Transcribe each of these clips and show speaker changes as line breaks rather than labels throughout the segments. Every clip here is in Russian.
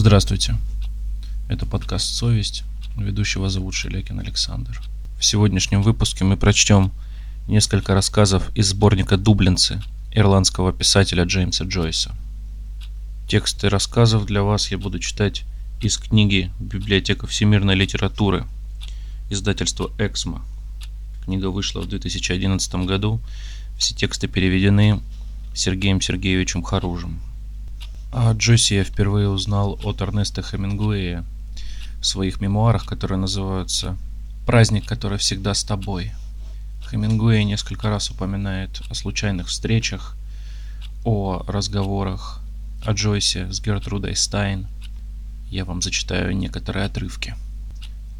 Здравствуйте. Это подкаст «Совесть». Ведущего зовут Шелякин Александр. В сегодняшнем выпуске мы прочтем несколько рассказов из сборника «Дублинцы» ирландского писателя Джеймса Джойса. Тексты рассказов для вас я буду читать из книги «Библиотека всемирной литературы» издательства «Эксмо». Книга вышла в 2011 году. Все тексты переведены Сергеем Сергеевичем Харужем. О Джойсе я впервые узнал от Эрнеста Хемингуэя в своих мемуарах, которые называются «Праздник, который всегда с тобой». Хемингуэй несколько раз упоминает о случайных встречах, о разговорах о Джойсе с Гертрудой Стайн. Я вам зачитаю некоторые отрывки.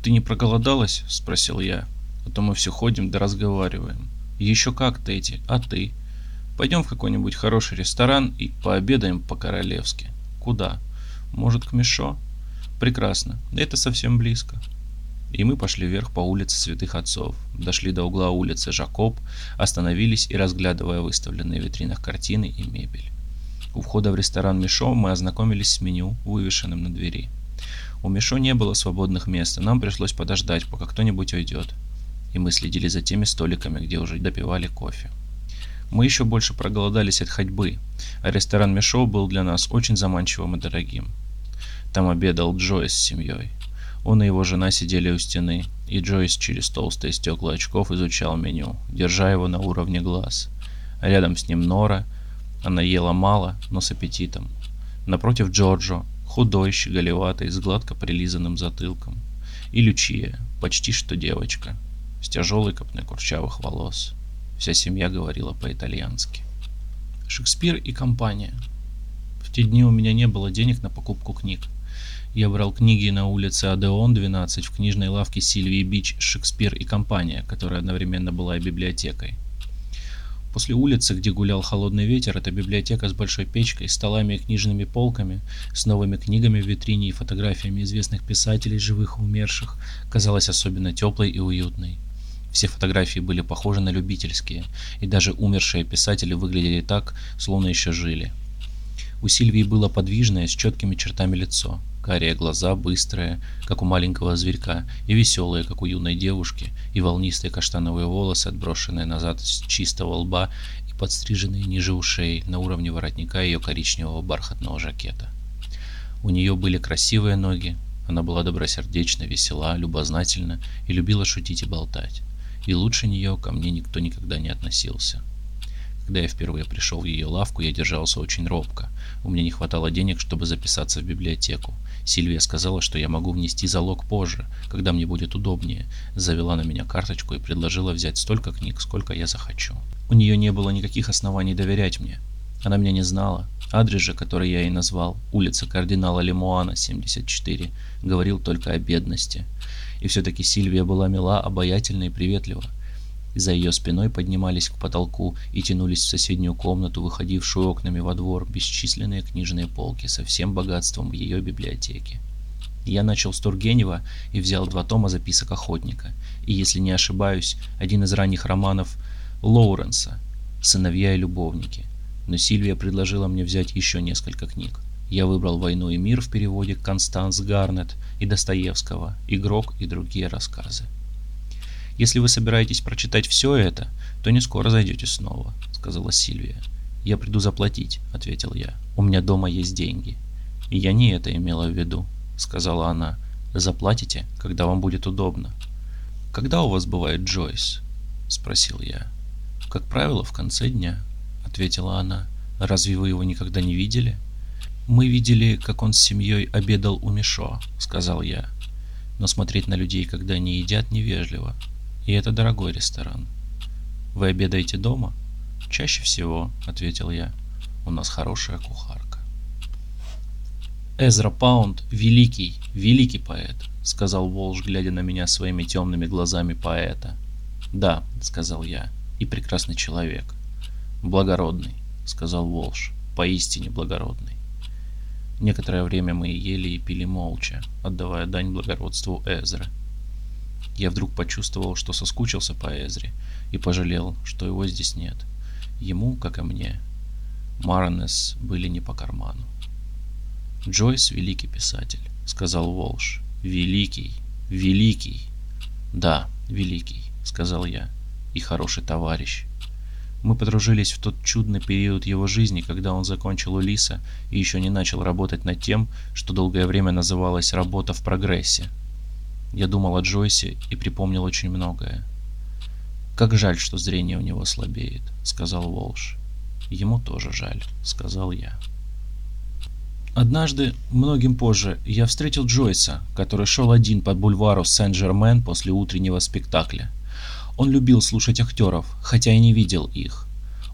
«Ты не проголодалась?» – спросил я. «А то мы все ходим да разговариваем». «Еще как, Тедди, а ты?» Пойдем в какой-нибудь хороший ресторан и пообедаем по-королевски. Куда? Может, к Мишо? Прекрасно. Это совсем близко. И мы пошли вверх по улице Святых Отцов. Дошли до угла улицы Жакоб, остановились и, разглядывая выставленные в витринах картины и мебель. У входа в ресторан Мишо мы ознакомились с меню, вывешенным на двери. У Мишо не было свободных мест, и нам пришлось подождать, пока кто-нибудь уйдет. И мы следили за теми столиками, где уже допивали кофе. Мы еще больше проголодались от ходьбы, а ресторан Мишо был для нас очень заманчивым и дорогим. Там обедал Джойс с семьей. Он и его жена сидели у стены, и Джойс через толстые стекла очков изучал меню, держа его на уровне глаз. Рядом с ним Нора. Она ела мало, но с аппетитом. Напротив Джорджо, худой, щеголеватый, с гладко прилизанным затылком. И Лючия, почти что девочка, с тяжелой копной курчавых волос. Вся семья говорила по-итальянски. Шекспир и компания. В те дни у меня не было денег на покупку книг. Я брал книги на улице Адеон 12 в книжной лавке Сильвии Бич «Шекспир и компания», которая одновременно была и библиотекой. После улицы, где гулял холодный ветер, эта библиотека с большой печкой, столами и книжными полками, с новыми книгами в витрине и фотографиями известных писателей, живых и умерших, казалась особенно теплой и уютной. Все фотографии были похожи на любительские, и даже умершие писатели выглядели так, словно еще жили. У Сильвии было подвижное, с четкими чертами лицо, карие глаза, быстрые, как у маленького зверька, и веселые, как у юной девушки, и волнистые каштановые волосы, отброшенные назад с чистого лба и подстриженные ниже ушей на уровне воротника ее коричневого бархатного жакета. У нее были красивые ноги, она была добросердечна, весела, любознательна и любила шутить и болтать и лучше нее ко мне никто никогда не относился. Когда я впервые пришел в ее лавку, я держался очень робко. У меня не хватало денег, чтобы записаться в библиотеку. Сильвия сказала, что я могу внести залог позже, когда мне будет удобнее. Завела на меня карточку и предложила взять столько книг, сколько я захочу. У нее не было никаких оснований доверять мне. Она меня не знала. Адрес же, который я ей назвал, улица кардинала Лемуана, 74, говорил только о бедности. И все-таки Сильвия была мила, обаятельна и приветлива. За ее спиной поднимались к потолку и тянулись в соседнюю комнату, выходившую окнами во двор, бесчисленные книжные полки со всем богатством ее библиотеке. Я начал с Тургенева и взял два тома записок охотника, и, если не ошибаюсь, один из ранних романов Лоуренса «Сыновья и любовники». Но Сильвия предложила мне взять еще несколько книг. Я выбрал «Войну и мир» в переводе Констанс Гарнет и Достоевского, «Игрок» и другие рассказы. «Если вы собираетесь прочитать все это, то не скоро зайдете снова», — сказала Сильвия. «Я приду заплатить», — ответил я. «У меня дома есть деньги». «И я не это имела в виду», — сказала она. «Заплатите, когда вам будет удобно». «Когда у вас бывает Джойс?» — спросил я. «Как правило, в конце дня», — ответила она. «Разве вы его никогда не видели?» «Мы видели, как он с семьей обедал у Мишо», — сказал я. «Но смотреть на людей, когда они едят, невежливо. И это дорогой ресторан». «Вы обедаете дома?» «Чаще всего», — ответил я. «У нас хорошая кухарка». «Эзра Паунд — великий, великий поэт», — сказал Волж, глядя на меня своими темными глазами поэта. «Да», — сказал я, — «и прекрасный человек». «Благородный», — сказал Волж, — «поистине благородный». Некоторое время мы ели и пили молча, отдавая дань благородству Эзры. Я вдруг почувствовал, что соскучился по Эзре и пожалел, что его здесь нет. Ему, как и мне, Маранес были не по карману. Джойс – великий писатель, сказал Волш. Великий, великий. Да, великий, сказал я. И хороший товарищ. Мы подружились в тот чудный период его жизни, когда он закончил Улиса и еще не начал работать над тем, что долгое время называлось «работа в прогрессе». Я думал о Джойсе и припомнил очень многое. «Как жаль, что зрение у него слабеет», — сказал Волш. «Ему тоже жаль», — сказал я. Однажды, многим позже, я встретил Джойса, который шел один под бульвару Сен-Жермен после утреннего спектакля. Он любил слушать актеров, хотя и не видел их.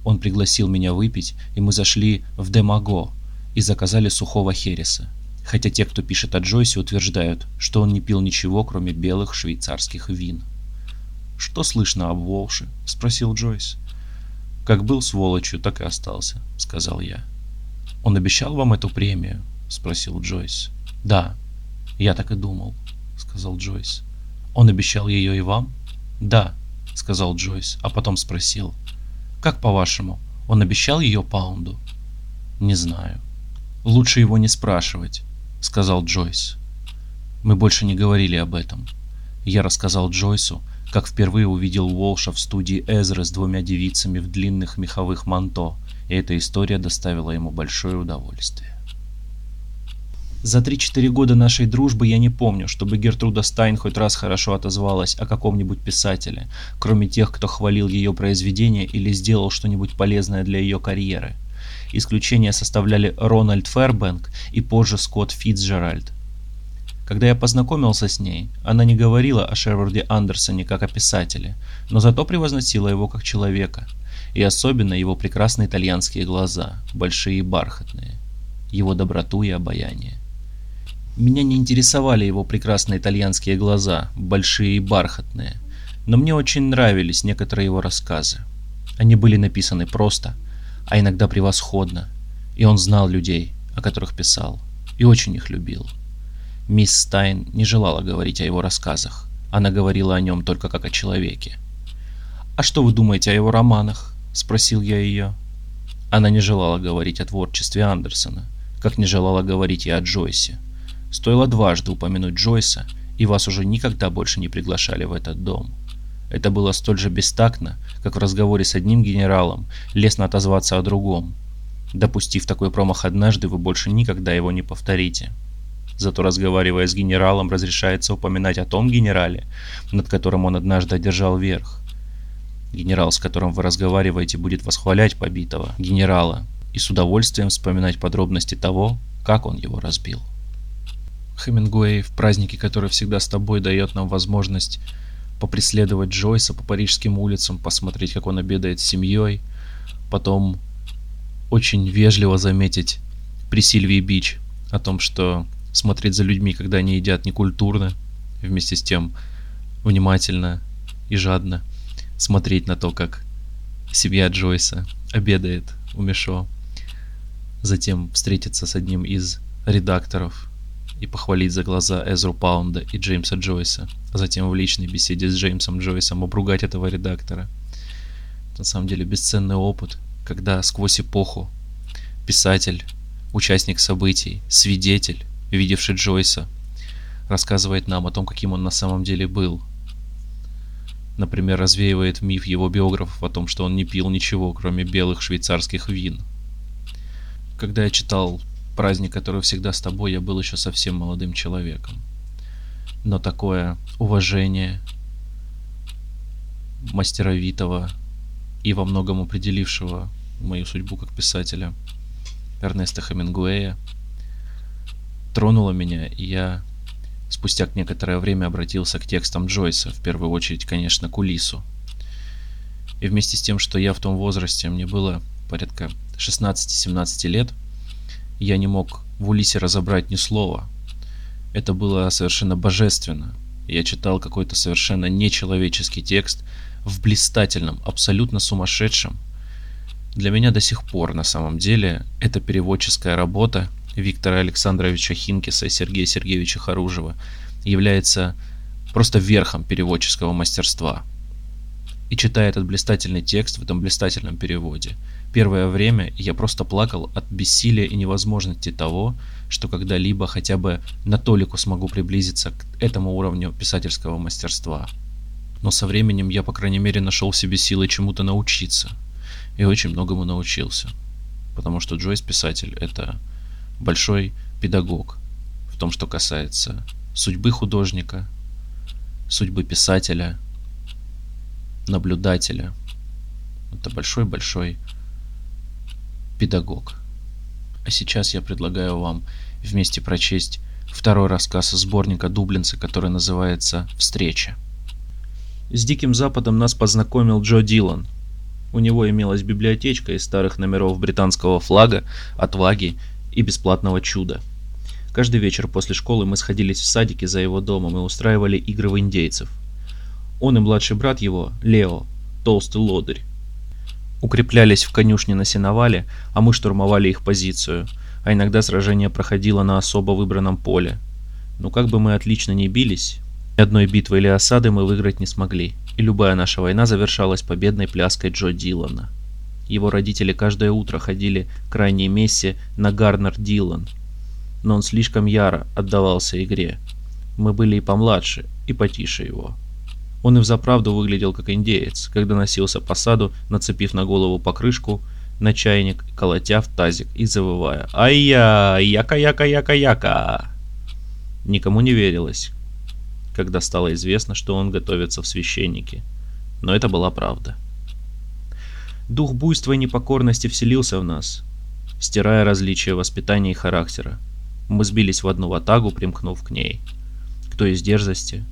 Он пригласил меня выпить, и мы зашли в Демаго и заказали сухого хереса. Хотя те, кто пишет о Джойсе, утверждают, что он не пил ничего, кроме белых швейцарских вин. «Что слышно об Волше?» – спросил Джойс. «Как был сволочью, так и остался», – сказал я. «Он обещал вам эту премию?» — спросил Джойс. «Да, я так и думал», — сказал Джойс. «Он обещал ее и вам?» «Да», — сказал Джойс, а потом спросил. «Как по-вашему, он обещал ее Паунду?» «Не знаю». «Лучше его не спрашивать», — сказал Джойс. Мы больше не говорили об этом. Я рассказал Джойсу, как впервые увидел Уолша в студии Эзры с двумя девицами в длинных меховых манто — и эта история доставила ему большое удовольствие. За 3-4 года нашей дружбы я не помню, чтобы Гертруда Стайн хоть раз хорошо отозвалась о каком-нибудь писателе, кроме тех, кто хвалил ее произведения или сделал что-нибудь полезное для ее карьеры. Исключения составляли Рональд Фербенк и позже Скотт Фитцджеральд. Когда я познакомился с ней, она не говорила о Шерварде Андерсоне как о писателе, но зато превозносила его как человека – и особенно его прекрасные итальянские глаза, большие и бархатные, его доброту и обаяние. Меня не интересовали его прекрасные итальянские глаза, большие и бархатные, но мне очень нравились некоторые его рассказы. Они были написаны просто, а иногда превосходно, и он знал людей, о которых писал, и очень их любил. Мисс Стайн не желала говорить о его рассказах, она говорила о нем только как о человеке. «А что вы думаете о его романах?» спросил я ее. Она не желала говорить о творчестве Андерсона, как не желала говорить и о Джойсе. Стоило дважды упомянуть Джойса, и вас уже никогда больше не приглашали в этот дом. Это было столь же бестактно, как в разговоре с одним генералом лестно отозваться о другом. Допустив такой промах однажды, вы больше никогда его не повторите. Зато разговаривая с генералом, разрешается упоминать о том генерале, над которым он однажды одержал верх. Генерал, с которым вы разговариваете, будет восхвалять побитого генерала и с удовольствием вспоминать подробности того, как он его разбил. Хемингуэй в празднике, который всегда с тобой, дает нам возможность попреследовать Джойса по парижским улицам, посмотреть, как он обедает с семьей, потом очень вежливо заметить при Сильвии Бич о том, что смотреть за людьми, когда они едят некультурно, вместе с тем внимательно и жадно – смотреть на то, как семья Джойса обедает у Мишо, затем встретиться с одним из редакторов и похвалить за глаза Эзру Паунда и Джеймса Джойса, а затем в личной беседе с Джеймсом Джойсом обругать этого редактора. Это на самом деле бесценный опыт, когда сквозь эпоху писатель, участник событий, свидетель, видевший Джойса, рассказывает нам о том, каким он на самом деле был – Например, развеивает миф его биографов о том, что он не пил ничего, кроме белых швейцарских вин. Когда я читал «Праздник, который всегда с тобой», я был еще совсем молодым человеком. Но такое уважение мастеровитого и во многом определившего мою судьбу как писателя Эрнеста Хемингуэя тронуло меня, и я Спустя некоторое время обратился к текстам Джойса, в первую очередь, конечно, к Улису. И вместе с тем, что я в том возрасте, мне было порядка 16-17 лет, я не мог в Улисе разобрать ни слова. Это было совершенно божественно. Я читал какой-то совершенно нечеловеческий текст в блистательном, абсолютно сумасшедшем. Для меня до сих пор, на самом деле, эта переводческая работа Виктора Александровича Хинкиса и Сергея Сергеевича Харужева является просто верхом переводческого мастерства. И читая этот блистательный текст в этом блистательном переводе, первое время я просто плакал от бессилия и невозможности того, что когда-либо хотя бы на толику смогу приблизиться к этому уровню писательского мастерства. Но со временем я, по крайней мере, нашел в себе силы чему-то научиться. И очень многому научился. Потому что Джойс писатель – это большой педагог в том, что касается судьбы художника, судьбы писателя, наблюдателя. Это большой-большой педагог. А сейчас я предлагаю вам вместе прочесть второй рассказ из сборника Дублинца, который называется «Встреча». С Диким Западом нас познакомил Джо Дилан. У него имелась библиотечка из старых номеров британского флага, отваги и бесплатного чуда. Каждый вечер после школы мы сходились в садике за его домом и устраивали игры в индейцев. Он и младший брат его, Лео, толстый лодырь, укреплялись в конюшне на сеновале, а мы штурмовали их позицию, а иногда сражение проходило на особо выбранном поле. Но как бы мы отлично не бились, ни одной битвы или осады мы выиграть не смогли, и любая наша война завершалась победной пляской Джо Дилана. Его родители каждое утро ходили к ранней мессе на Гарнер Дилан, но он слишком яро отдавался игре. Мы были и помладше, и потише его. Он и взаправду выглядел как индеец, когда носился по саду, нацепив на голову покрышку, на чайник, колотя в тазик и завывая «Ай-я! Яка-яка-яка-яка!». Никому не верилось, когда стало известно, что он готовится в священники. Но это была правда. Дух буйства и непокорности вселился в нас, стирая различия воспитания и характера. Мы сбились в одну ватагу, примкнув к ней. Кто из дерзости,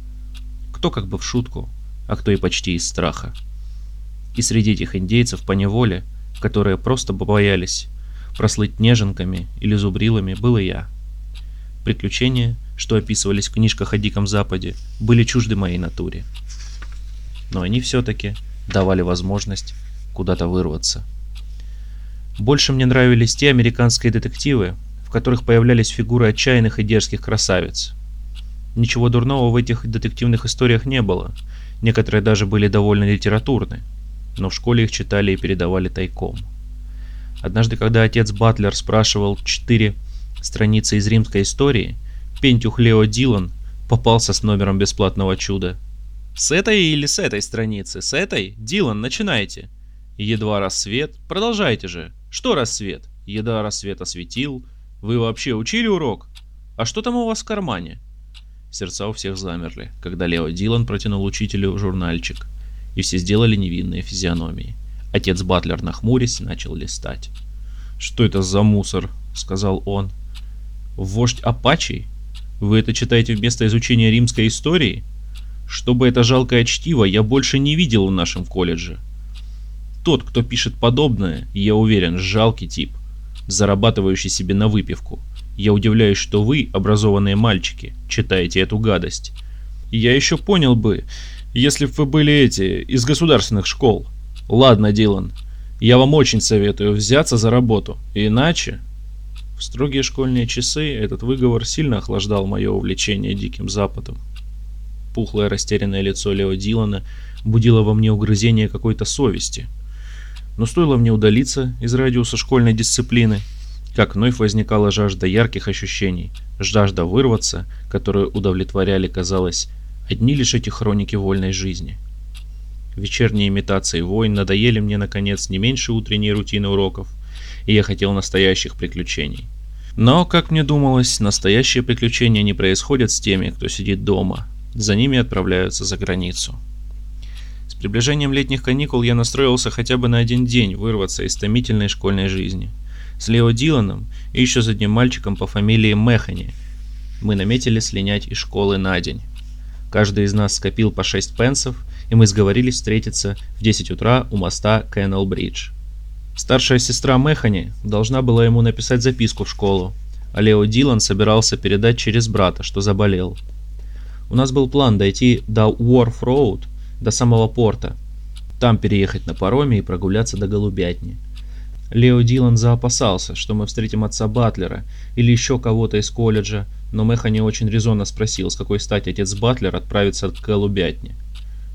кто как бы в шутку, а кто и почти из страха. И среди этих индейцев по неволе, которые просто боялись прослыть неженками или зубрилами, был и я. Приключения, что описывались в книжках о Диком Западе, были чужды моей натуре. Но они все-таки давали возможность куда-то вырваться. Больше мне нравились те американские детективы, в которых появлялись фигуры отчаянных и дерзких красавиц – Ничего дурного в этих детективных историях не было. Некоторые даже были довольно литературны, но в школе их читали и передавали тайком. Однажды, когда отец Батлер спрашивал четыре страницы из римской истории, Пентюх Лео Дилан попался с номером бесплатного чуда. «С этой или с этой страницы? С этой? Дилан, начинайте!» «Едва рассвет. Продолжайте же. Что рассвет? Еда рассвет осветил. Вы вообще учили урок? А что там у вас в кармане?» Сердца у всех замерли, когда Лео Дилан протянул учителю журнальчик, и все сделали невинные физиономии. Отец Батлер, нахмурясь, начал листать. «Что это за мусор?» — сказал он. «Вождь Апачей? Вы это читаете вместо изучения римской истории? Чтобы это жалкое чтиво я больше не видел в нашем колледже. Тот, кто пишет подобное, я уверен, жалкий тип, зарабатывающий себе на выпивку. Я удивляюсь, что вы, образованные мальчики, читаете эту гадость. Я еще понял бы, если бы вы были эти, из государственных школ. Ладно, Дилан, я вам очень советую взяться за работу, иначе... В строгие школьные часы этот выговор сильно охлаждал мое увлечение Диким Западом. Пухлое растерянное лицо Лео Дилана будило во мне угрызение какой-то совести. Но стоило мне удалиться из радиуса школьной дисциплины, как вновь возникала жажда ярких ощущений, жажда вырваться, которую удовлетворяли, казалось, одни лишь эти хроники вольной жизни. Вечерние имитации войн надоели мне, наконец, не меньше утренней рутины уроков, и я хотел настоящих приключений. Но, как мне думалось, настоящие приключения не происходят с теми, кто сидит дома. За ними отправляются за границу. С приближением летних каникул я настроился хотя бы на один день вырваться из томительной школьной жизни – с Лео Диланом и еще с одним мальчиком по фамилии Механи. Мы наметили слинять из школы на день. Каждый из нас скопил по 6 пенсов, и мы сговорились встретиться в 10 утра у моста Кеннел Бридж. Старшая сестра Механи должна была ему написать записку в школу, а Лео Дилан собирался передать через брата, что заболел. У нас был план дойти до Уорф Роуд, до самого порта, там переехать на пароме и прогуляться до Голубятни. Лео Дилан заопасался, что мы встретим отца Батлера или еще кого-то из колледжа, но Меха не очень резонно спросил, с какой стати отец Батлер отправится к голубятне.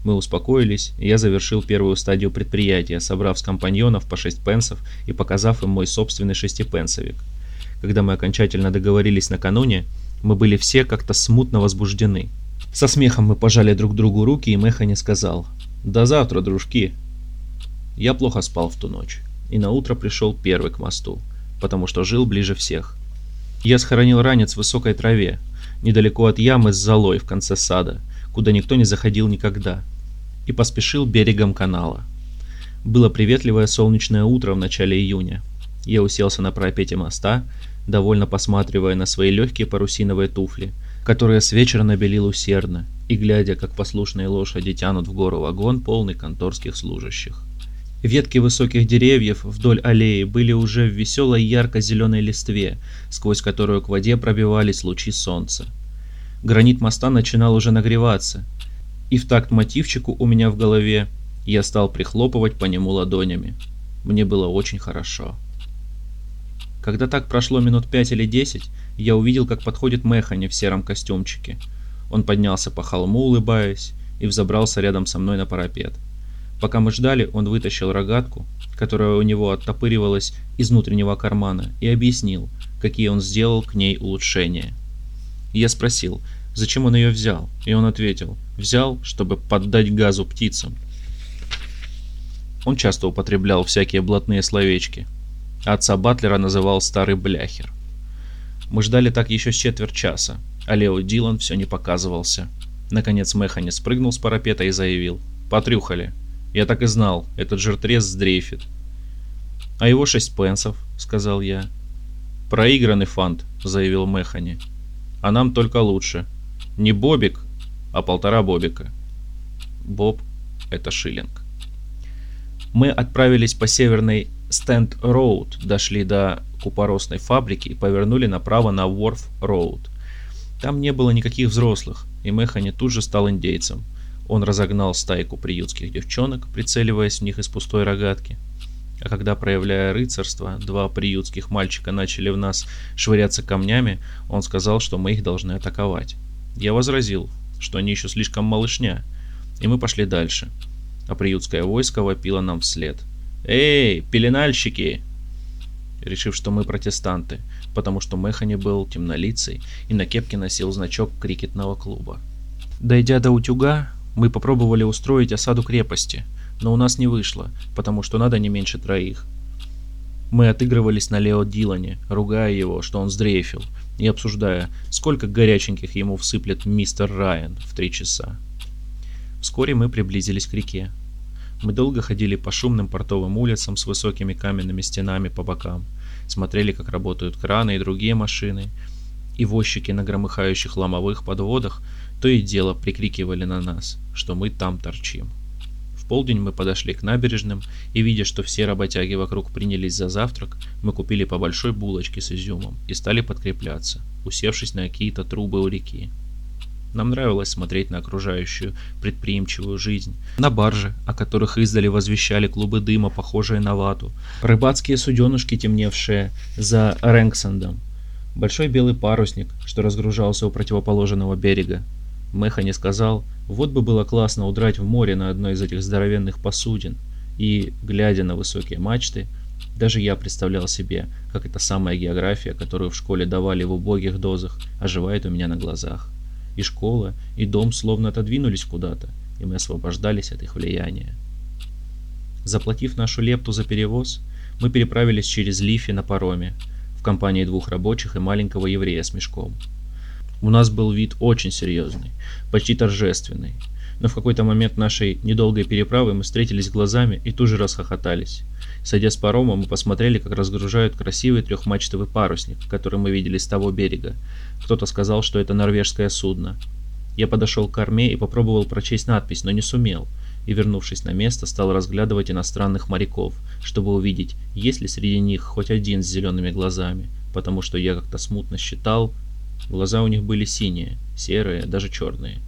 Мы успокоились, и я завершил первую стадию предприятия, собрав с компаньонов по 6 пенсов и показав им мой собственный шестипенсовик. Когда мы окончательно договорились накануне, мы были все как-то смутно возбуждены. Со смехом мы пожали друг другу руки, и Механи сказал «До завтра, дружки!» Я плохо спал в ту ночь, и на утро пришел первый к мосту, потому что жил ближе всех. Я схоронил ранец в высокой траве, недалеко от ямы с золой в конце сада, куда никто не заходил никогда, и поспешил берегом канала. Было приветливое солнечное утро в начале июня. Я уселся на парапете моста, довольно посматривая на свои легкие парусиновые туфли, которые с вечера набелил усердно, и глядя, как послушные лошади тянут в гору вагон, полный конторских служащих. Ветки высоких деревьев вдоль аллеи были уже в веселой ярко-зеленой листве, сквозь которую к воде пробивались лучи солнца. Гранит моста начинал уже нагреваться, и в такт мотивчику у меня в голове я стал прихлопывать по нему ладонями. Мне было очень хорошо. Когда так прошло минут пять или десять, я увидел, как подходит Механи в сером костюмчике. Он поднялся по холму, улыбаясь, и взобрался рядом со мной на парапет. Пока мы ждали, он вытащил рогатку, которая у него оттопыривалась из внутреннего кармана, и объяснил, какие он сделал к ней улучшения. Я спросил, зачем он ее взял, и он ответил, взял, чтобы поддать газу птицам. Он часто употреблял всякие блатные словечки. Отца Батлера называл старый бляхер. Мы ждали так еще с четверть часа, а Лео Дилан все не показывался. Наконец Механи спрыгнул с парапета и заявил. «Потрюхали. Я так и знал, этот жиртрез сдрейфит». «А его шесть пенсов», — сказал я. «Проигранный фант», — заявил Механи. «А нам только лучше. Не бобик, а полтора бобика». Боб — это шиллинг. Мы отправились по северной Стенд Роуд, дошли до купоросной фабрики и повернули направо на Ворф Роуд. Там не было никаких взрослых, и Механи тут же стал индейцем. Он разогнал стайку приютских девчонок, прицеливаясь в них из пустой рогатки. А когда, проявляя рыцарство, два приютских мальчика начали в нас швыряться камнями, он сказал, что мы их должны атаковать. Я возразил, что они еще слишком малышня, и мы пошли дальше. А приютское войско вопило нам вслед. «Эй, пеленальщики!» Решив, что мы протестанты, потому что Механи был темнолицей и на кепке носил значок крикетного клуба. Дойдя до утюга, мы попробовали устроить осаду крепости, но у нас не вышло, потому что надо не меньше троих. Мы отыгрывались на Лео Дилане, ругая его, что он сдрейфил, и обсуждая, сколько горяченьких ему всыплет мистер Райан в три часа. Вскоре мы приблизились к реке. Мы долго ходили по шумным портовым улицам с высокими каменными стенами по бокам, смотрели, как работают краны и другие машины, и возчики на громыхающих ломовых подводах то и дело прикрикивали на нас, что мы там торчим. В полдень мы подошли к набережным, и видя, что все работяги вокруг принялись за завтрак, мы купили по большой булочке с изюмом и стали подкрепляться, усевшись на какие-то трубы у реки. Нам нравилось смотреть на окружающую предприимчивую жизнь, на баржи, о которых издали возвещали клубы дыма, похожие на вату, рыбацкие суденышки, темневшие за Рэнксендом, большой белый парусник, что разгружался у противоположного берега. Механи сказал, вот бы было классно удрать в море на одной из этих здоровенных посудин, и, глядя на высокие мачты, даже я представлял себе, как эта самая география, которую в школе давали в убогих дозах, оживает у меня на глазах. И школа, и дом словно отодвинулись куда-то, и мы освобождались от их влияния. Заплатив нашу лепту за перевоз, мы переправились через Лифи на пароме, в компании двух рабочих и маленького еврея с мешком. У нас был вид очень серьезный, почти торжественный, но в какой-то момент нашей недолгой переправы мы встретились глазами и тут же расхохотались. Сойдя с парома, мы посмотрели, как разгружают красивый трехмачтовый парусник, который мы видели с того берега. Кто-то сказал, что это норвежское судно. Я подошел к корме и попробовал прочесть надпись, но не сумел. И, вернувшись на место, стал разглядывать иностранных моряков, чтобы увидеть, есть ли среди них хоть один с зелеными глазами, потому что я как-то смутно считал, глаза у них были синие, серые, даже черные.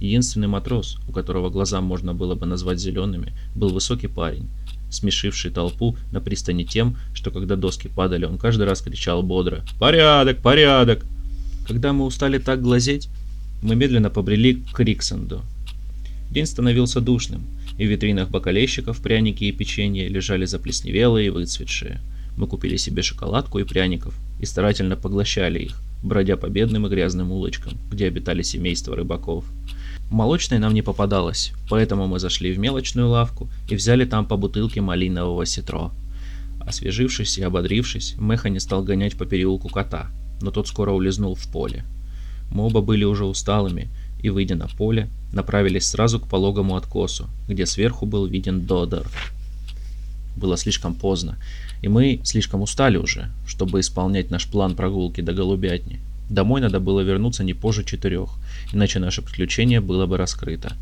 Единственный матрос, у которого глаза можно было бы назвать зелеными, был высокий парень, смешивший толпу на пристани тем, что когда доски падали, он каждый раз кричал бодро «Порядок! Порядок!». Когда мы устали так глазеть, мы медленно побрели к Риксенду. День становился душным, и в витринах бакалейщиков пряники и печенье лежали заплесневелые и выцветшие. Мы купили себе шоколадку и пряников и старательно поглощали их, бродя по бедным и грязным улочкам, где обитали семейства рыбаков. Молочной нам не попадалось, поэтому мы зашли в мелочную лавку и взяли там по бутылке малинового ситро. Освежившись и ободрившись, Меха не стал гонять по переулку кота, но тот скоро улизнул в поле. Мы оба были уже усталыми, и, выйдя на поле, направились сразу к пологому откосу, где сверху был виден Додор. Было слишком поздно, и мы слишком устали уже, чтобы исполнять наш план прогулки до Голубятни. Домой надо было вернуться не позже четырех, иначе наше приключение было бы раскрыто.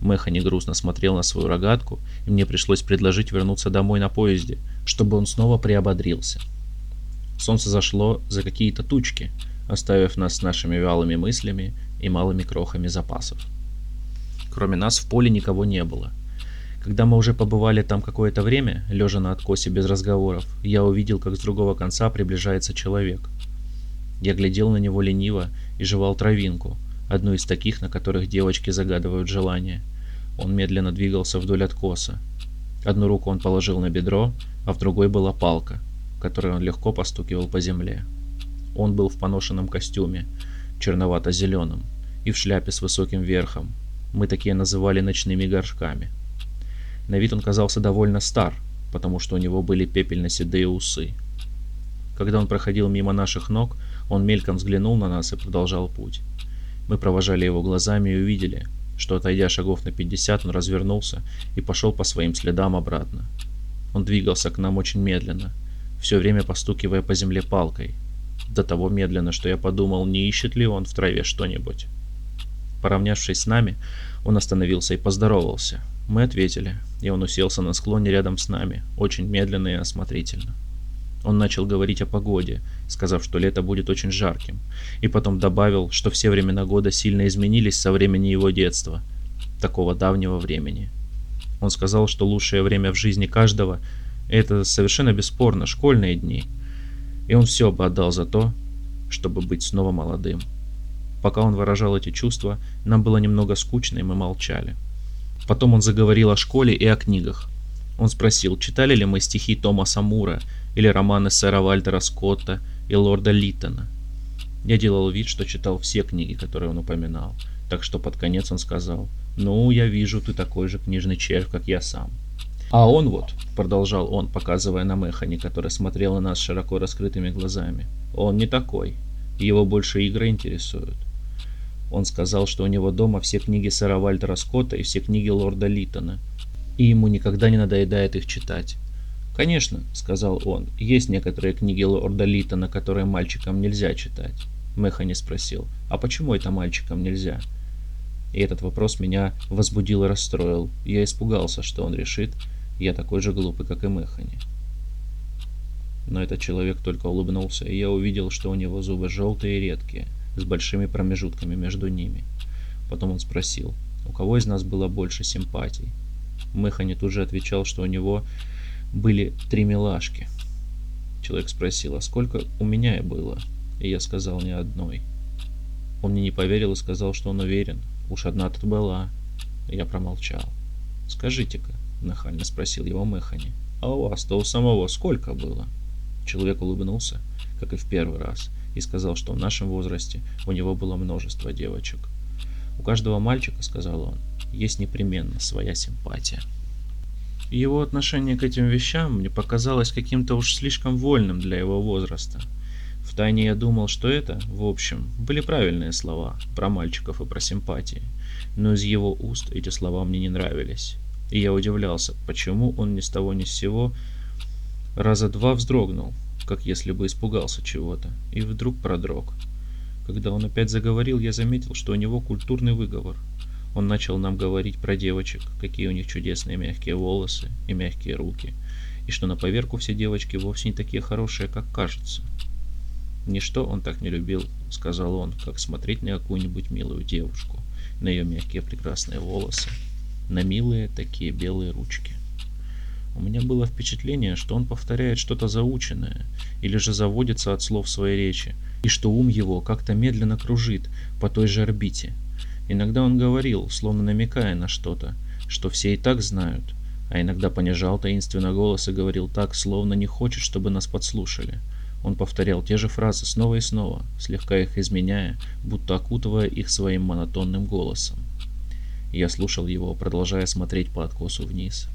Меха грустно смотрел на свою рогатку, и мне пришлось предложить вернуться домой на поезде, чтобы он снова приободрился. Солнце зашло за какие-то тучки, оставив нас с нашими вялыми мыслями и малыми крохами запасов. Кроме нас в поле никого не было. Когда мы уже побывали там какое-то время, лежа на откосе без разговоров, я увидел, как с другого конца приближается человек – я глядел на него лениво и жевал травинку, одну из таких, на которых девочки загадывают желание. Он медленно двигался вдоль откоса. Одну руку он положил на бедро, а в другой была палка, которой он легко постукивал по земле. Он был в поношенном костюме, черновато-зеленом, и в шляпе с высоким верхом. Мы такие называли ночными горшками. На вид он казался довольно стар, потому что у него были пепельно-седые усы. Когда он проходил мимо наших ног, он мельком взглянул на нас и продолжал путь. Мы провожали его глазами и увидели, что отойдя шагов на 50, он развернулся и пошел по своим следам обратно. Он двигался к нам очень медленно, все время постукивая по земле палкой. До того медленно, что я подумал, не ищет ли он в траве что-нибудь. Поравнявшись с нами, он остановился и поздоровался. Мы ответили, и он уселся на склоне рядом с нами, очень медленно и осмотрительно. Он начал говорить о погоде, сказав, что лето будет очень жарким, и потом добавил, что все времена года сильно изменились со времени его детства, такого давнего времени. Он сказал, что лучшее время в жизни каждого – это совершенно бесспорно школьные дни, и он все бы отдал за то, чтобы быть снова молодым. Пока он выражал эти чувства, нам было немного скучно, и мы молчали. Потом он заговорил о школе и о книгах. Он спросил, читали ли мы стихи Томаса Мура или романы сэра Вальтера Скотта и лорда Литтона. Я делал вид, что читал все книги, которые он упоминал, так что под конец он сказал, «Ну, я вижу, ты такой же книжный червь, как я сам». «А он вот», — продолжал он, показывая на Механи, который смотрел на нас широко раскрытыми глазами, «он не такой. Его больше игры интересуют». Он сказал, что у него дома все книги сэра Вальтера Скотта и все книги лорда Литтона, и ему никогда не надоедает их читать. «Конечно», — сказал он, — «есть некоторые книги лорда Литона, которые мальчикам нельзя читать». Механи спросил, «А почему это мальчикам нельзя?» И этот вопрос меня возбудил и расстроил. Я испугался, что он решит, я такой же глупый, как и Механи. Но этот человек только улыбнулся, и я увидел, что у него зубы желтые и редкие, с большими промежутками между ними. Потом он спросил, у кого из нас было больше симпатий. Механи тут же отвечал, что у него были три милашки. Человек спросил, а сколько у меня было? И я сказал, ни одной. Он мне не поверил и сказал, что он уверен. Уж одна тут была. Я промолчал. «Скажите-ка», — нахально спросил его Механи, «а у вас-то у самого сколько было?» Человек улыбнулся, как и в первый раз, и сказал, что в нашем возрасте у него было множество девочек. «У каждого мальчика, — сказал он, — есть непременно своя симпатия». Его отношение к этим вещам мне показалось каким-то уж слишком вольным для его возраста. Втайне я думал, что это, в общем, были правильные слова про мальчиков и про симпатии. Но из его уст эти слова мне не нравились. И я удивлялся, почему он ни с того ни с сего раза два вздрогнул, как если бы испугался чего-то, и вдруг продрог. Когда он опять заговорил, я заметил, что у него культурный выговор – он начал нам говорить про девочек, какие у них чудесные мягкие волосы и мягкие руки, и что на поверку все девочки вовсе не такие хорошие, как кажется. «Ничто он так не любил», — сказал он, — «как смотреть на какую-нибудь милую девушку, на ее мягкие прекрасные волосы, на милые такие белые ручки». У меня было впечатление, что он повторяет что-то заученное или же заводится от слов своей речи, и что ум его как-то медленно кружит по той же орбите — Иногда он говорил, словно намекая на что-то, что все и так знают, а иногда понижал таинственно голос и говорил так, словно не хочет, чтобы нас подслушали. Он повторял те же фразы снова и снова, слегка их изменяя, будто окутывая их своим монотонным голосом. Я слушал его, продолжая смотреть по откосу вниз.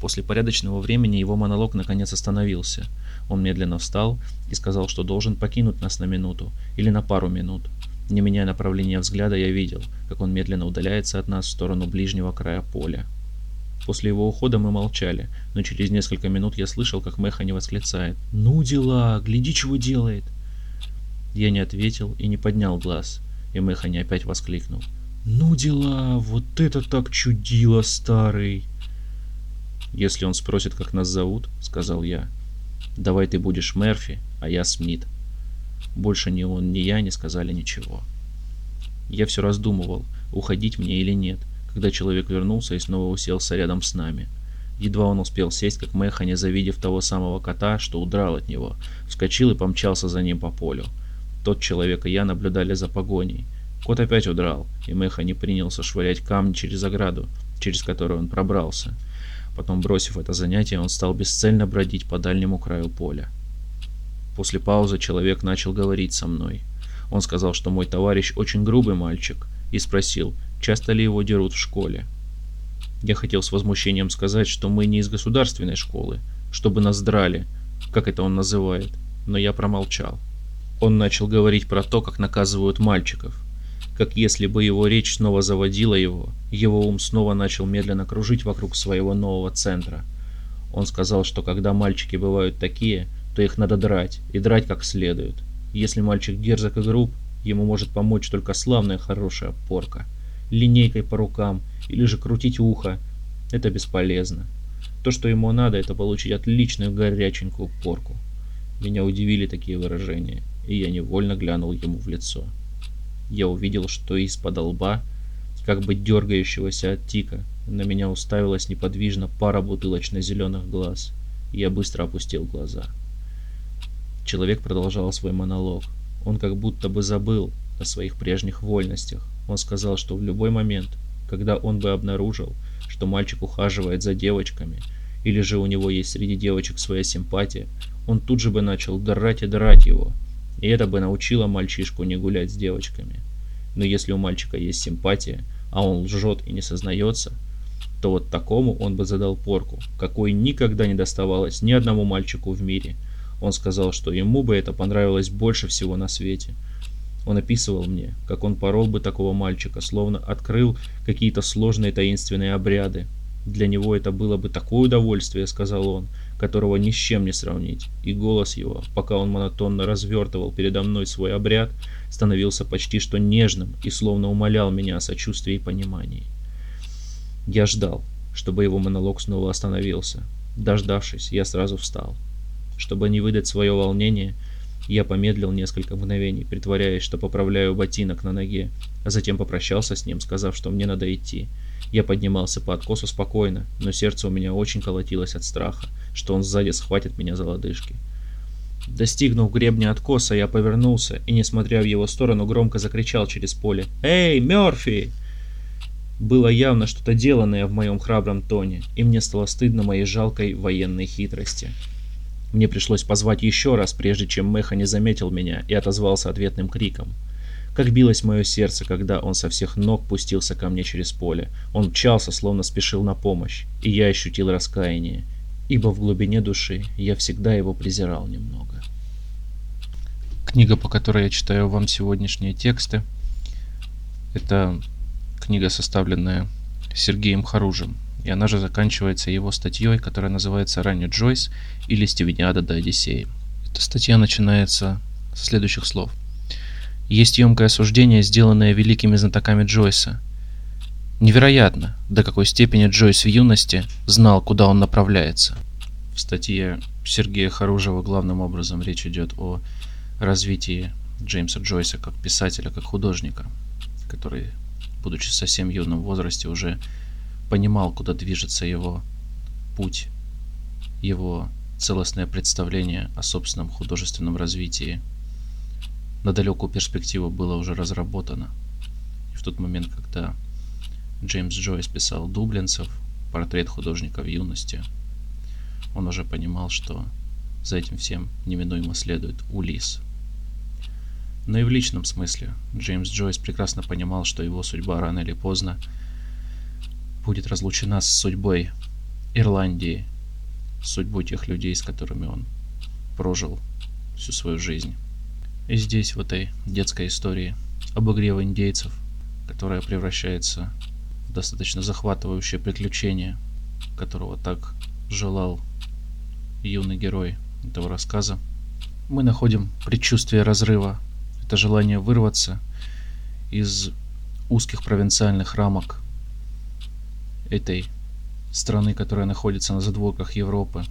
После порядочного времени его монолог наконец остановился. Он медленно встал и сказал, что должен покинуть нас на минуту или на пару минут. Не меняя направления взгляда, я видел, как он медленно удаляется от нас в сторону ближнего края поля. После его ухода мы молчали, но через несколько минут я слышал, как Механи восклицает. «Ну дела! Гляди, чего делает!» Я не ответил и не поднял глаз, и Механи опять воскликнул. «Ну дела! Вот это так чудило, старый!» «Если он спросит, как нас зовут, — сказал я, — давай ты будешь Мерфи, а я Смит». Больше ни он, ни я не сказали ничего. Я все раздумывал, уходить мне или нет, когда человек вернулся и снова уселся рядом с нами. Едва он успел сесть, как Механя, завидев того самого кота, что удрал от него, вскочил и помчался за ним по полю. Тот человек и я наблюдали за погоней. Кот опять удрал, и Механи принялся швырять камни через ограду, через которую он пробрался. Потом, бросив это занятие, он стал бесцельно бродить по дальнему краю поля. После паузы человек начал говорить со мной. Он сказал, что мой товарищ очень грубый мальчик, и спросил, часто ли его дерут в школе. Я хотел с возмущением сказать, что мы не из государственной школы, чтобы нас драли, как это он называет, но я промолчал. Он начал говорить про то, как наказывают мальчиков, как если бы его речь снова заводила его, его ум снова начал медленно кружить вокруг своего нового центра. Он сказал, что когда мальчики бывают такие, то их надо драть, и драть как следует. Если мальчик дерзок и груб, ему может помочь только славная хорошая порка. Линейкой по рукам или же крутить ухо. Это бесполезно. То, что ему надо, это получить отличную горяченькую порку. Меня удивили такие выражения, и я невольно глянул ему в лицо. Я увидел, что из-под лба, как бы дергающегося от тика, на меня уставилась неподвижно пара бутылочно-зеленых глаз. Я быстро опустил глаза. Человек продолжал свой монолог. Он как будто бы забыл о своих прежних вольностях. Он сказал, что в любой момент, когда он бы обнаружил, что мальчик ухаживает за девочками, или же у него есть среди девочек своя симпатия, он тут же бы начал драть и драть его. И это бы научило мальчишку не гулять с девочками. Но если у мальчика есть симпатия, а он лжет и не сознается, то вот такому он бы задал порку, какой никогда не доставалось ни одному мальчику в мире – он сказал, что ему бы это понравилось больше всего на свете. Он описывал мне, как он порол бы такого мальчика, словно открыл какие-то сложные таинственные обряды. Для него это было бы такое удовольствие, сказал он, которого ни с чем не сравнить. И голос его, пока он монотонно развертывал передо мной свой обряд, становился почти что нежным и словно умолял меня о сочувствии и понимании. Я ждал, чтобы его монолог снова остановился. Дождавшись, я сразу встал. Чтобы не выдать свое волнение, я помедлил несколько мгновений, притворяясь, что поправляю ботинок на ноге, а затем попрощался с ним, сказав, что мне надо идти. Я поднимался по откосу спокойно, но сердце у меня очень колотилось от страха, что он сзади схватит меня за лодыжки. Достигнув гребня откоса, я повернулся и, несмотря в его сторону, громко закричал через поле «Эй, Мёрфи!» Было явно что-то деланное в моем храбром тоне, и мне стало стыдно моей жалкой военной хитрости. Мне пришлось позвать еще раз, прежде чем Меха не заметил меня и отозвался ответным криком. Как билось мое сердце, когда он со всех ног пустился ко мне через поле. Он мчался, словно спешил на помощь, и я ощутил раскаяние, ибо в глубине души я всегда его презирал немного. Книга, по которой я читаю вам сегодняшние тексты, это книга, составленная Сергеем Харужем, и она же заканчивается его статьей, которая называется «Ранний Джойс» или «Стивениада до Одиссеи». Эта статья начинается со следующих слов. Есть емкое суждение, сделанное великими знатоками Джойса. Невероятно, до какой степени Джойс в юности знал, куда он направляется. В статье Сергея Харужева главным образом речь идет о развитии Джеймса Джойса как писателя, как художника, который, будучи совсем юном возрасте, уже понимал, куда движется его путь, его целостное представление о собственном художественном развитии на далекую перспективу было уже разработано. в тот момент, когда Джеймс Джойс писал «Дублинцев», портрет художника в юности, он уже понимал, что за этим всем неминуемо следует Улис. Но и в личном смысле Джеймс Джойс прекрасно понимал, что его судьба рано или поздно будет разлучена с судьбой Ирландии, судьбой тех людей, с которыми он прожил всю свою жизнь. И здесь, в этой детской истории об игре в индейцев, которая превращается в достаточно захватывающее приключение, которого так желал юный герой этого рассказа, мы находим предчувствие разрыва. Это желание вырваться из узких провинциальных рамок этой страны, которая находится на задворках Европы,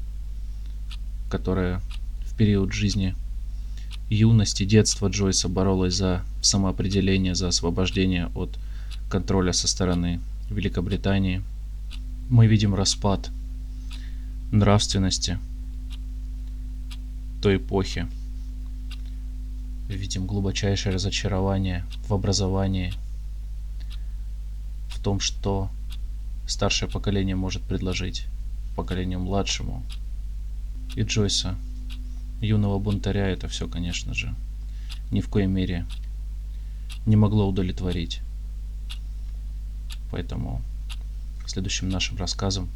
которая в период жизни юности, детства Джойса боролась за самоопределение, за освобождение от контроля со стороны Великобритании. Мы видим распад нравственности той эпохи. Видим глубочайшее разочарование в образовании, в том, что старшее поколение может предложить поколению младшему. И Джойса, юного бунтаря, это все, конечно же, ни в коей мере не могло удовлетворить. Поэтому следующим нашим рассказом,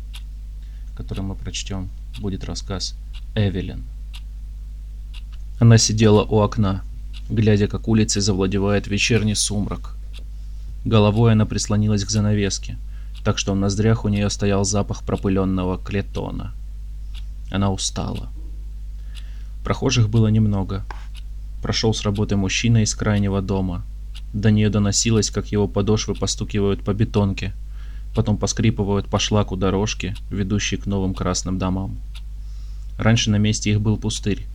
который мы прочтем, будет рассказ Эвелин. Она сидела у окна, глядя, как улицей завладевает вечерний сумрак. Головой она прислонилась к занавеске – так что в ноздрях у нее стоял запах пропыленного клетона. Она устала. Прохожих было немного. Прошел с работы мужчина из крайнего дома. До нее доносилось, как его подошвы постукивают по бетонке, потом поскрипывают по шлаку дорожки, ведущей к новым красным домам. Раньше на месте их был пустырь,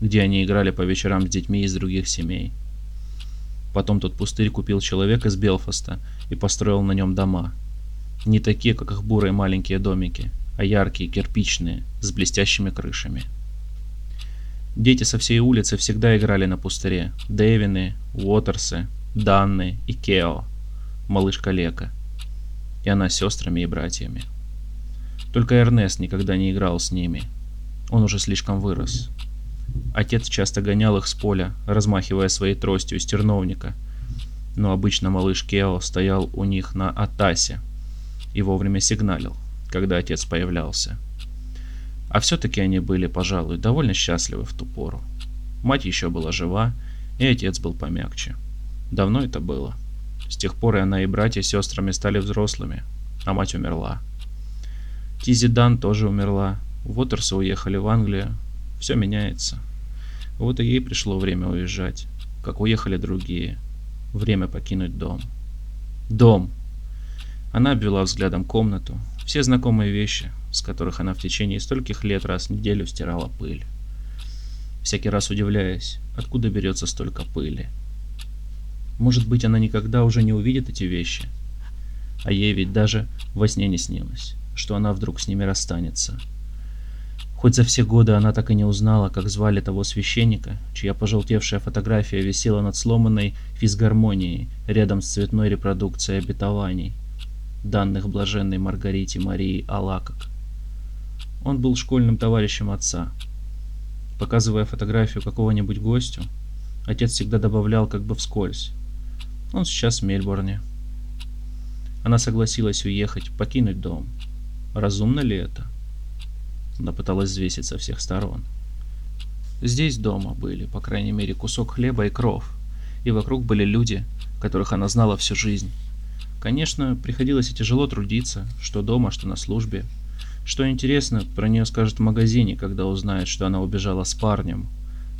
где они играли по вечерам с детьми из других семей. Потом тот пустырь купил человек из Белфаста и построил на нем дома – не такие, как их бурые маленькие домики, а яркие, кирпичные, с блестящими крышами. Дети со всей улицы всегда играли на пустыре. Дэвины, Уотерсы, Данны и Кео, малышка Лека. И она с сестрами и братьями. Только Эрнест никогда не играл с ними. Он уже слишком вырос. Отец часто гонял их с поля, размахивая своей тростью из терновника. Но обычно малыш Кео стоял у них на Атасе, и вовремя сигналил, когда отец появлялся. А все-таки они были, пожалуй, довольно счастливы в ту пору. Мать еще была жива, и отец был помягче. Давно это было. С тех пор и она и братья с сестрами стали взрослыми, а мать умерла. Тизи Дан тоже умерла, Уотерсы уехали в Англию. Все меняется. Вот и ей пришло время уезжать, как уехали другие. Время покинуть дом. Дом, она обвела взглядом комнату, все знакомые вещи, с которых она в течение стольких лет раз в неделю стирала пыль. Всякий раз удивляясь, откуда берется столько пыли. Может быть, она никогда уже не увидит эти вещи. А ей ведь даже во сне не снилось, что она вдруг с ними расстанется. Хоть за все годы она так и не узнала, как звали того священника, чья пожелтевшая фотография висела над сломанной физгармонией рядом с цветной репродукцией обетований – данных блаженной Маргарите Марии Алакок. Он был школьным товарищем отца. Показывая фотографию какого-нибудь гостю, отец всегда добавлял как бы вскользь. Он сейчас в Мельбурне. Она согласилась уехать, покинуть дом. Разумно ли это? Она пыталась взвесить со всех сторон. Здесь дома были, по крайней мере, кусок хлеба и кров, и вокруг были люди, которых она знала всю жизнь. Конечно, приходилось и тяжело трудиться, что дома, что на службе. Что интересно, про нее скажут в магазине, когда узнают, что она убежала с парнем.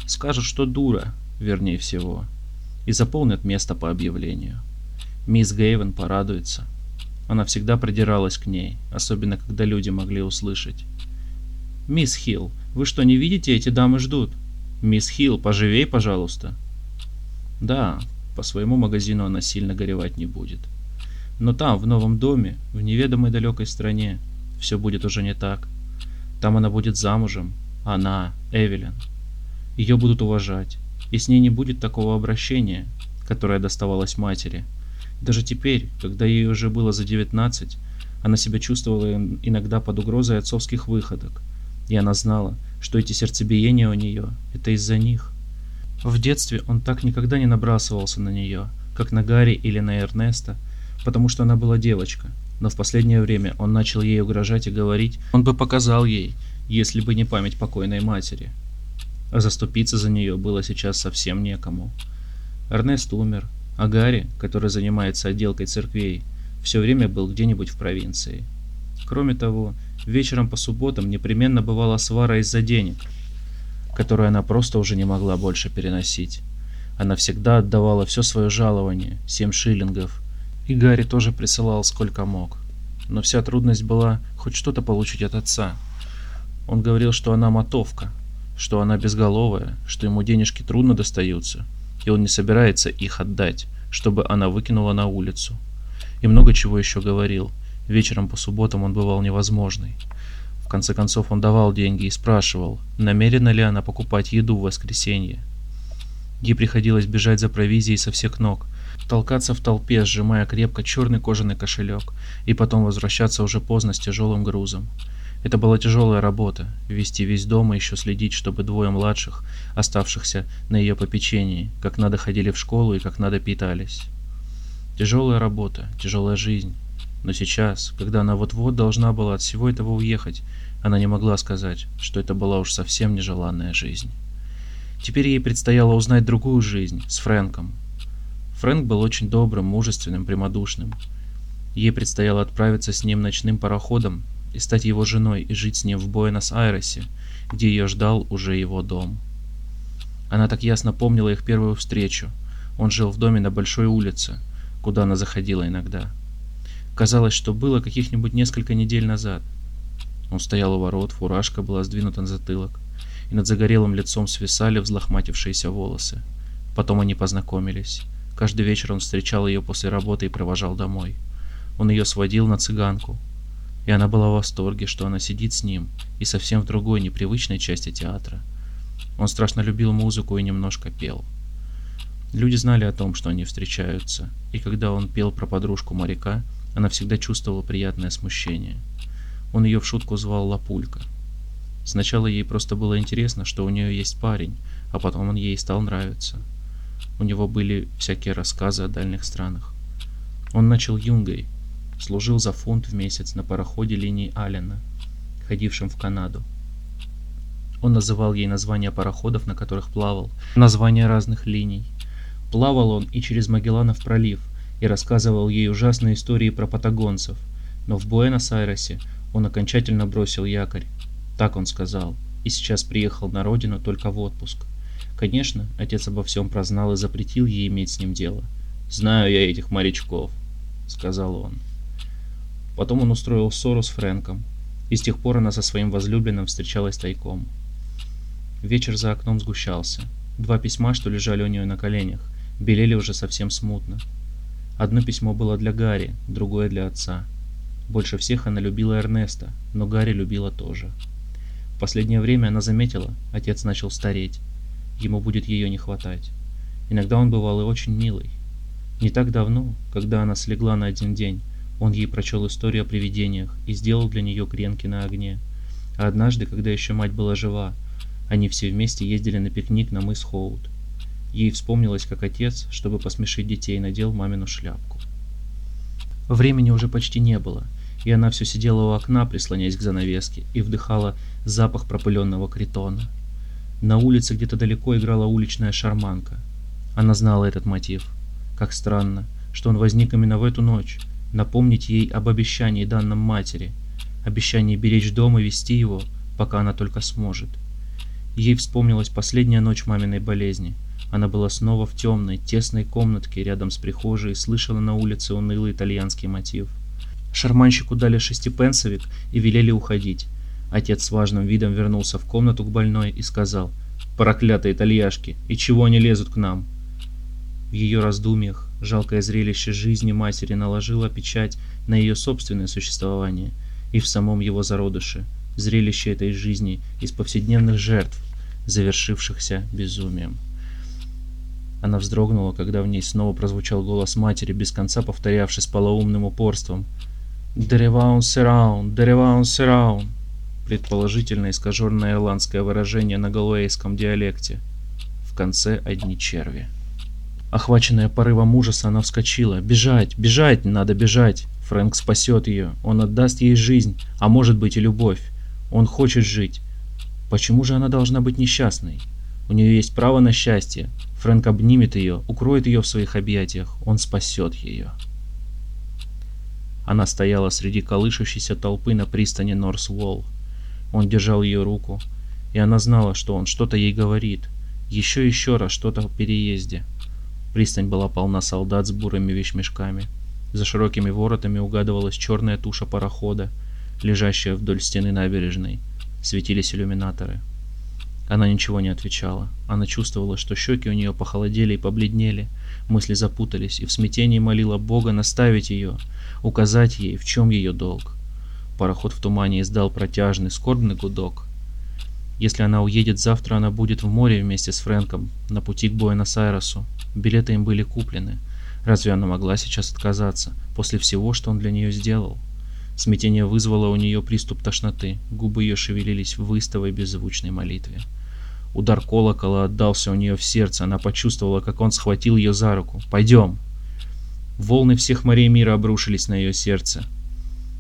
Скажут, что дура, вернее всего, и заполнят место по объявлению. Мисс Гейвен порадуется. Она всегда придиралась к ней, особенно когда люди могли услышать. «Мисс Хилл, вы что, не видите, эти дамы ждут?» «Мисс Хилл, поживей, пожалуйста». Да, по своему магазину она сильно горевать не будет. Но там, в новом доме, в неведомой далекой стране, все будет уже не так. Там она будет замужем. Она, Эвелин. Ее будут уважать. И с ней не будет такого обращения, которое доставалось матери. Даже теперь, когда ей уже было за 19, она себя чувствовала иногда под угрозой отцовских выходок, и она знала, что эти сердцебиения у нее – это из-за них. В детстве он так никогда не набрасывался на нее, как на Гарри или на Эрнеста, потому что она была девочка, но в последнее время он начал ей угрожать и говорить, он бы показал ей, если бы не память покойной матери. А заступиться за нее было сейчас совсем некому. Эрнест умер, а Гарри, который занимается отделкой церквей, все время был где-нибудь в провинции. Кроме того, вечером по субботам непременно бывала свара из-за денег, которую она просто уже не могла больше переносить. Она всегда отдавала все свое жалование, 7 шиллингов, и Гарри тоже присылал сколько мог. Но вся трудность была хоть что-то получить от отца. Он говорил, что она мотовка, что она безголовая, что ему денежки трудно достаются, и он не собирается их отдать, чтобы она выкинула на улицу. И много чего еще говорил. Вечером по субботам он бывал невозможный. В конце концов он давал деньги и спрашивал, намерена ли она покупать еду в воскресенье. Ей приходилось бежать за провизией со всех ног, толкаться в толпе, сжимая крепко черный кожаный кошелек, и потом возвращаться уже поздно с тяжелым грузом. Это была тяжелая работа – вести весь дом и еще следить, чтобы двое младших, оставшихся на ее попечении, как надо ходили в школу и как надо питались. Тяжелая работа, тяжелая жизнь. Но сейчас, когда она вот-вот должна была от всего этого уехать, она не могла сказать, что это была уж совсем нежеланная жизнь. Теперь ей предстояло узнать другую жизнь с Фрэнком. Фрэнк был очень добрым, мужественным, прямодушным. Ей предстояло отправиться с ним ночным пароходом и стать его женой и жить с ним в Буэнос-Айресе, где ее ждал уже его дом. Она так ясно помнила их первую встречу. Он жил в доме на большой улице, куда она заходила иногда. Казалось, что было каких-нибудь несколько недель назад. Он стоял у ворот, фуражка была сдвинута на затылок, и над загорелым лицом свисали взлохматившиеся волосы. Потом они познакомились. Каждый вечер он встречал ее после работы и провожал домой. Он ее сводил на цыганку, и она была в восторге, что она сидит с ним, и совсем в другой, непривычной части театра. Он страшно любил музыку и немножко пел. Люди знали о том, что они встречаются, и когда он пел про подружку моряка, она всегда чувствовала приятное смущение. Он ее в шутку звал Лапулька. Сначала ей просто было интересно, что у нее есть парень, а потом он ей стал нравиться. У него были всякие рассказы о дальних странах. Он начал юнгой, служил за фунт в месяц на пароходе линии Аллена, ходившем в Канаду. Он называл ей названия пароходов, на которых плавал, названия разных линий. Плавал он и через Магелланов пролив, и рассказывал ей ужасные истории про патагонцев, но в Буэнос-Айресе он окончательно бросил якорь. Так он сказал, и сейчас приехал на родину только в отпуск. Конечно, отец обо всем прознал и запретил ей иметь с ним дело. «Знаю я этих морячков», — сказал он. Потом он устроил ссору с Фрэнком, и с тех пор она со своим возлюбленным встречалась тайком. Вечер за окном сгущался. Два письма, что лежали у нее на коленях, белели уже совсем смутно. Одно письмо было для Гарри, другое для отца. Больше всех она любила Эрнеста, но Гарри любила тоже. В последнее время она заметила, отец начал стареть. Ему будет ее не хватать. Иногда он бывал и очень милый. Не так давно, когда она слегла на один день, он ей прочел историю о привидениях и сделал для нее гренки на огне. А однажды, когда еще мать была жива, они все вместе ездили на пикник на мыс Хоут. Ей вспомнилось, как отец, чтобы посмешить детей, надел мамину шляпку. Времени уже почти не было, и она все сидела у окна, прислоняясь к занавеске, и вдыхала запах пропыленного критона. На улице где-то далеко играла уличная шарманка. Она знала этот мотив. Как странно, что он возник именно в эту ночь, напомнить ей об обещании данном матери, обещании беречь дом и вести его, пока она только сможет. Ей вспомнилась последняя ночь маминой болезни. Она была снова в темной, тесной комнатке рядом с прихожей и слышала на улице унылый итальянский мотив. Шарманщику дали шестипенсовик и велели уходить. Отец с важным видом вернулся в комнату к больной и сказал «Проклятые итальяшки! И чего они лезут к нам?» В ее раздумьях Жалкое зрелище жизни матери наложило печать на ее собственное существование и в самом его зародыше, зрелище этой жизни из повседневных жертв, завершившихся безумием. Она вздрогнула, когда в ней снова прозвучал голос матери, без конца повторявший с полоумным упорством «Дереваун сираун, дереваун сираун» предположительно искаженное ирландское выражение на галуэйском диалекте. В конце одни черви. Охваченная порывом ужаса, она вскочила. «Бежать! Бежать! Надо бежать! Фрэнк спасет ее. Он отдаст ей жизнь, а может быть и любовь. Он хочет жить. Почему же она должна быть несчастной? У нее есть право на счастье. Фрэнк обнимет ее, укроет ее в своих объятиях. Он спасет ее». Она стояла среди колышущейся толпы на пристани Норс-Уолл. Он держал ее руку, и она знала, что он что-то ей говорит. Еще еще раз что-то о переезде. Пристань была полна солдат с бурыми вещмешками. За широкими воротами угадывалась черная туша парохода, лежащая вдоль стены набережной. Светились иллюминаторы. Она ничего не отвечала. Она чувствовала, что щеки у нее похолодели и побледнели, мысли запутались, и в смятении молила Бога наставить ее, указать ей, в чем ее долг. Пароход в тумане издал протяжный, скорбный гудок. Если она уедет завтра, она будет в море вместе с Фрэнком на пути к Буэнос-Айресу. Билеты им были куплены. Разве она могла сейчас отказаться, после всего, что он для нее сделал? Смятение вызвало у нее приступ тошноты, губы ее шевелились в истовой беззвучной молитве. Удар колокола отдался у нее в сердце, она почувствовала, как он схватил ее за руку. «Пойдем!» Волны всех морей мира обрушились на ее сердце.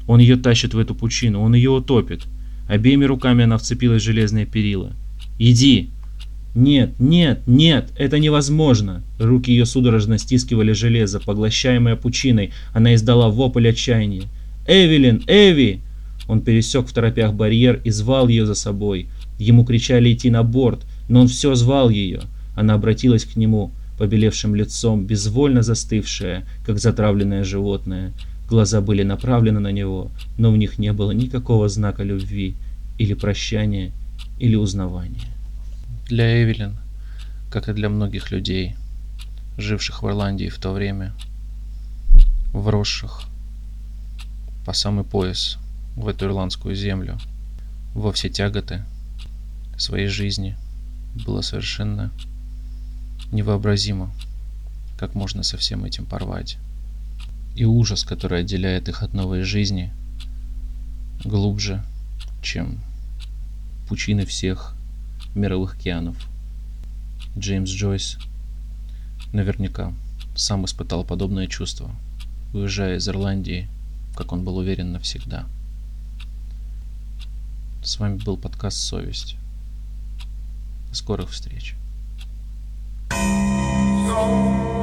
Он ее тащит в эту пучину, он ее утопит. Обеими руками она вцепилась в железные перила. «Иди!» «Нет, нет, нет, это невозможно!» Руки ее судорожно стискивали железо, поглощаемое пучиной. Она издала вопль отчаяния. «Эвелин! Эви!» Он пересек в торопях барьер и звал ее за собой. Ему кричали идти на борт, но он все звал ее. Она обратилась к нему, побелевшим лицом, безвольно застывшая, как затравленное животное. Глаза были направлены на него, но в них не было никакого знака любви, или прощания, или узнавания. Для Эвелин, как и для многих людей, живших в Ирландии в то время, вросших по самый пояс в эту ирландскую землю, во все тяготы своей жизни, было совершенно невообразимо, как можно со всем этим порвать и ужас, который отделяет их от новой жизни, глубже, чем пучины всех мировых океанов. Джеймс Джойс наверняка сам испытал подобное чувство, уезжая из Ирландии, как он был уверен навсегда. С вами был подкаст «Совесть». До скорых встреч. So